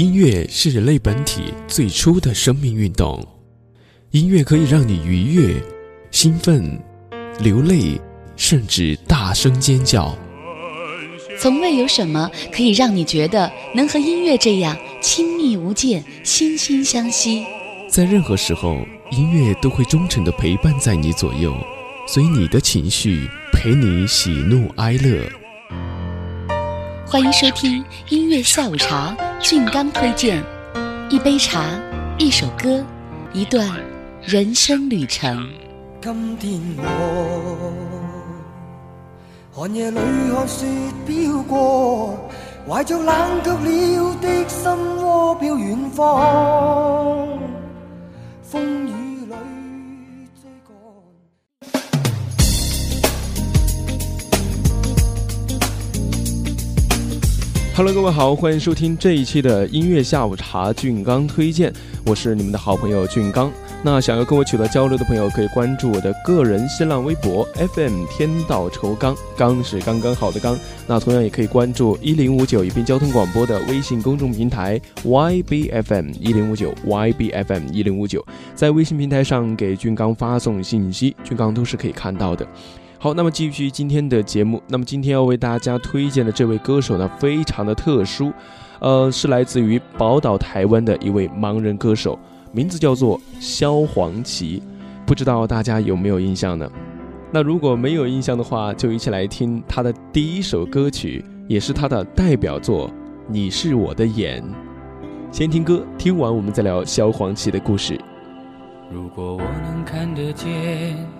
音乐是人类本体最初的生命运动，音乐可以让你愉悦、兴奋、流泪，甚至大声尖叫。从未有什么可以让你觉得能和音乐这样亲密无间、惺惺相惜。在任何时候，音乐都会忠诚地陪伴在你左右，随你的情绪，陪你喜怒哀乐。欢迎收听音乐下午茶，俊刚推荐一杯茶，一首歌，一段人生旅程。今天我寒夜里看雪飘过，怀着冷却了的心窝飘远方，风雨。Hello，各位好，欢迎收听这一期的音乐下午茶，俊刚推荐，我是你们的好朋友俊刚。那想要跟我取得交流的朋友，可以关注我的个人新浪微博 FM 天道酬刚，刚是刚刚好的刚。那同样也可以关注一零五九宜宾交通广播的微信公众平台 YBFM 一零五九 YBFM 一零五九，在微信平台上给俊刚发送信息，俊刚都是可以看到的。好，那么继续今天的节目。那么今天要为大家推荐的这位歌手呢，非常的特殊，呃，是来自于宝岛台湾的一位盲人歌手，名字叫做萧煌奇。不知道大家有没有印象呢？那如果没有印象的话，就一起来听他的第一首歌曲，也是他的代表作《你是我的眼》。先听歌，听完我们再聊萧煌奇的故事。如果我能看得见。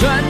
说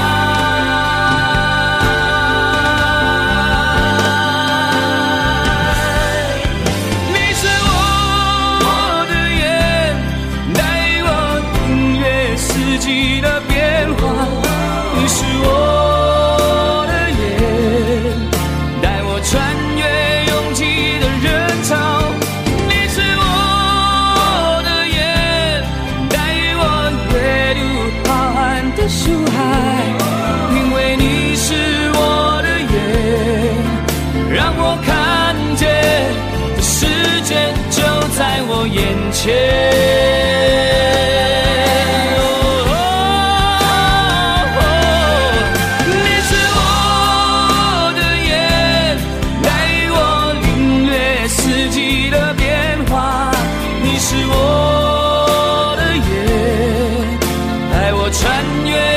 穿越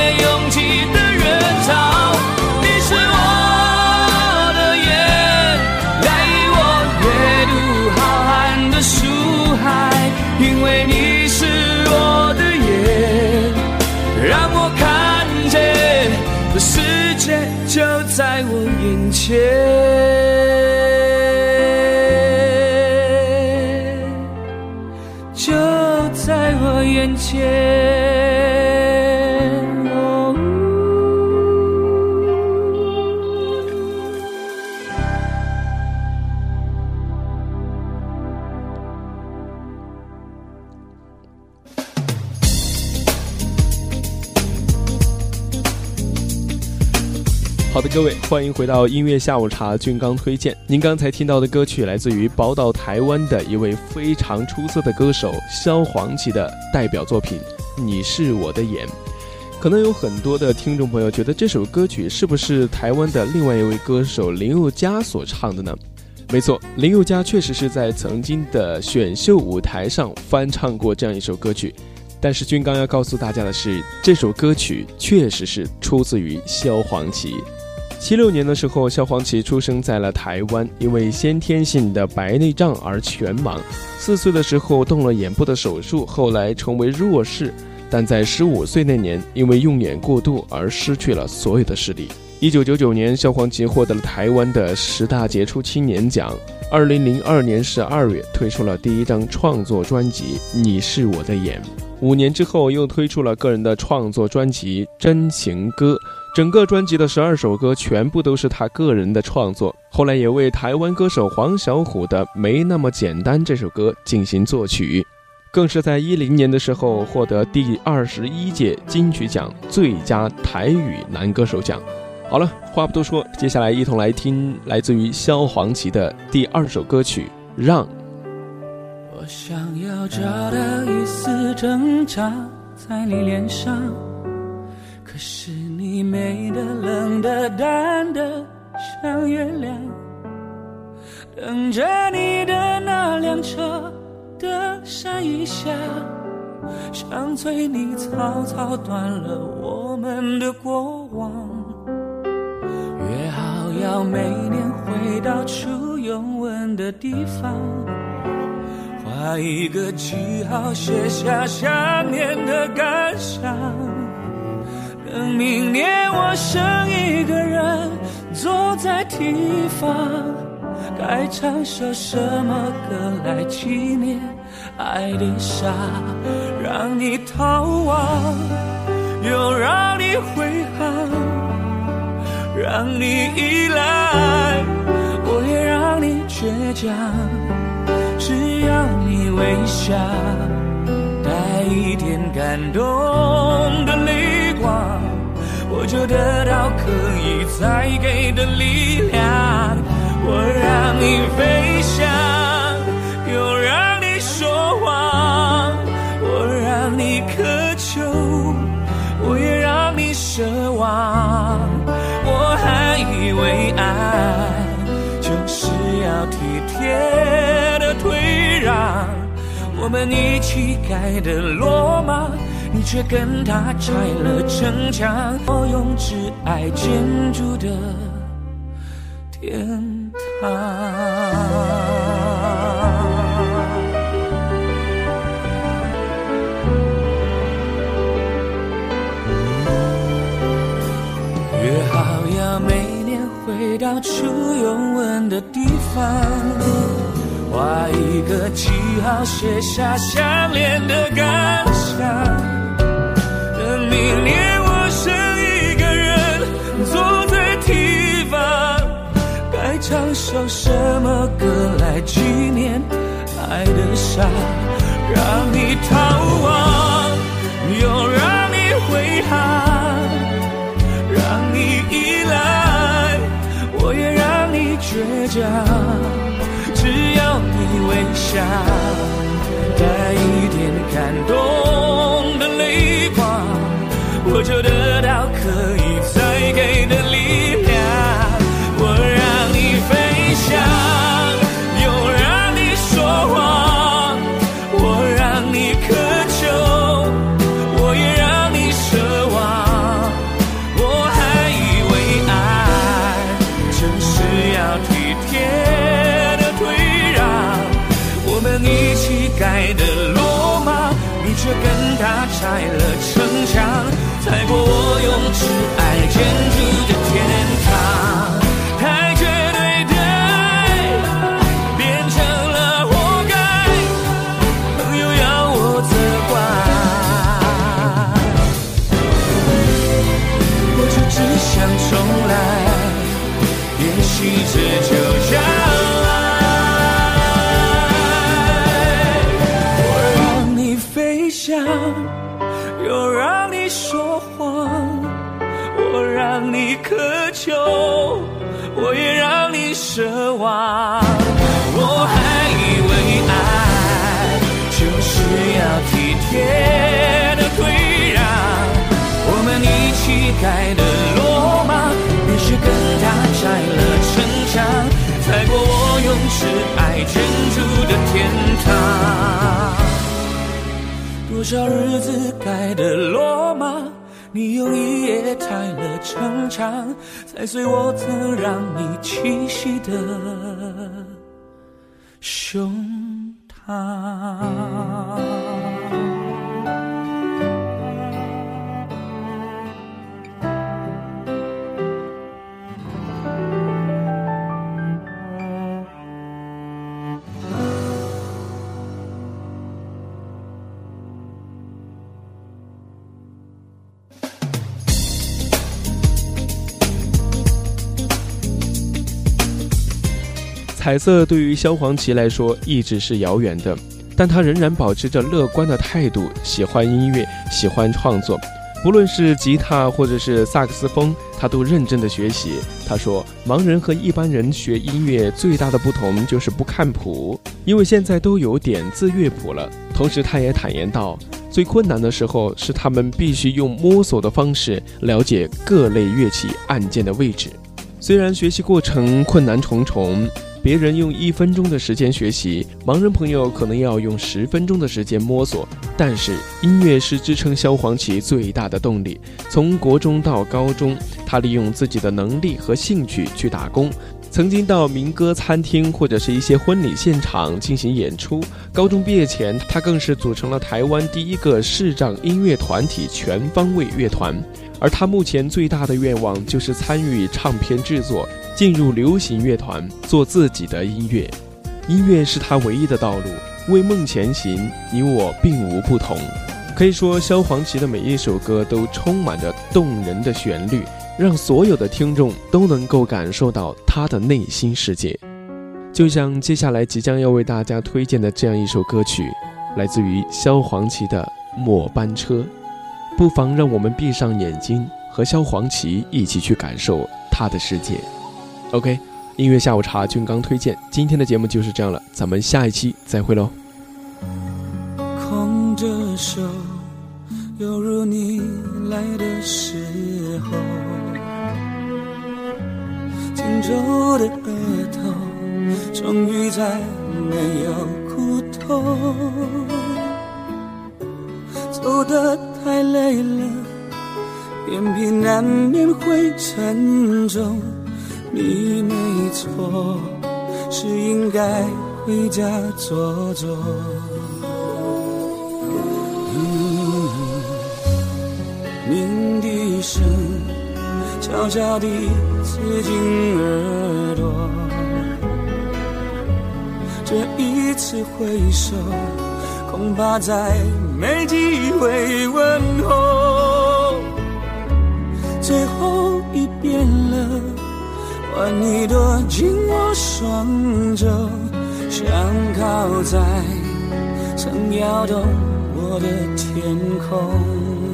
好的，各位，欢迎回到音乐下午茶，俊刚推荐。您刚才听到的歌曲来自于宝岛台湾的一位非常出色的歌手萧煌奇的代表作品《你是我的眼》。可能有很多的听众朋友觉得这首歌曲是不是台湾的另外一位歌手林宥嘉所唱的呢？没错，林宥嘉确实是在曾经的选秀舞台上翻唱过这样一首歌曲。但是军刚要告诉大家的是，这首歌曲确实是出自于萧煌奇。七六年的时候，萧煌奇出生在了台湾，因为先天性的白内障而全盲。四岁的时候动了眼部的手术，后来成为弱视，但在十五岁那年，因为用眼过度而失去了所有的视力。一九九九年，萧煌奇获得了台湾的十大杰出青年奖。二零零二年十二月，推出了第一张创作专辑《你是我的眼》。五年之后，又推出了个人的创作专辑《真情歌》。整个专辑的十二首歌全部都是他个人的创作，后来也为台湾歌手黄小琥的《没那么简单》这首歌进行作曲，更是在一零年的时候获得第二十一届金曲奖最佳台语男歌手奖。好了，话不多说，接下来一同来听来自于萧煌奇的第二首歌曲《让》。我想要找到一丝挣扎在你脸上，可是你美的、冷的、淡的像月亮。等着你的那辆车的山一下，想催你草草断了我们的过往。约好要每年回到初拥吻的地方。打一个记号，写下想念的感想。等明年我剩一个人坐在堤防，该唱首什么歌来纪念爱的傻？让你逃亡，又让你回航，让你依赖，我也让你倔强。要你微笑，带一点感动的泪光，我就得到可以再给的力量。我让你飞翔，又让你说谎，我让你渴求，我也让你奢望。们一起盖的罗马，你却跟他拆了城墙。我用挚爱建筑的天堂。约好要每年回到初拥吻的地方，画一个记号，写下相恋的感想。等明年我剩一个人坐在堤防，该唱首什么歌来纪念爱的傻？让你逃亡，又让你回航。让你依赖，我也让你倔强。只要你微笑带一多少日子盖的罗马，你用一夜拆了城墙，踩碎我曾让你栖息的胸膛。彩色对于萧煌奇来说一直是遥远的，但他仍然保持着乐观的态度，喜欢音乐，喜欢创作。不论是吉他或者是萨克斯风，他都认真的学习。他说：“盲人和一般人学音乐最大的不同就是不看谱，因为现在都有点字乐谱了。”同时，他也坦言道，最困难的时候是他们必须用摸索的方式了解各类乐器按键的位置。虽然学习过程困难重重。别人用一分钟的时间学习，盲人朋友可能要用十分钟的时间摸索。但是音乐是支撑萧煌奇最大的动力。从国中到高中，他利用自己的能力和兴趣去打工，曾经到民歌餐厅或者是一些婚礼现场进行演出。高中毕业前，他更是组成了台湾第一个视障音乐团体全方位乐团。而他目前最大的愿望就是参与唱片制作。进入流行乐团，做自己的音乐。音乐是他唯一的道路，为梦前行，你我并无不同。可以说，萧煌奇的每一首歌都充满着动人的旋律，让所有的听众都能够感受到他的内心世界。就像接下来即将要为大家推荐的这样一首歌曲，来自于萧煌奇的《末班车》。不妨让我们闭上眼睛，和萧煌奇一起去感受他的世界。OK，音乐下午茶，俊刚推荐。今天的节目就是这样了，咱们下一期再会喽。空着手，犹如你来的时候，皱的额头，终于再没有苦痛。走得太累了，眼皮难免会沉重。你没错，是应该回家坐坐。鸣笛声悄悄地刺进耳朵，这一次挥手，恐怕再没机会问候。最后一遍了。换你躲进我双肘，想靠在曾摇动我的天空。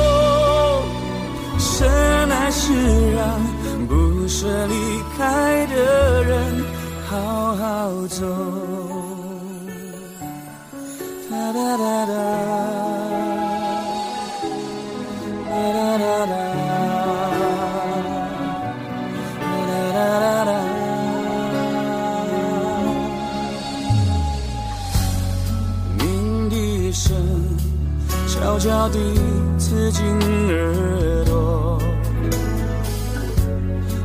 是让不舍离开的人好好走。哒哒哒哒哒哒哒哒哒哒鸣笛声悄悄地刺进耳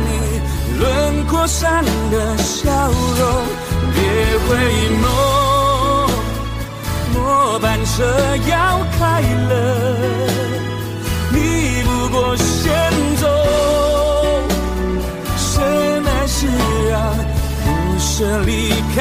你轮廓上的笑容。别回眸，末班车要开了，你不过先走。深爱是让不舍离开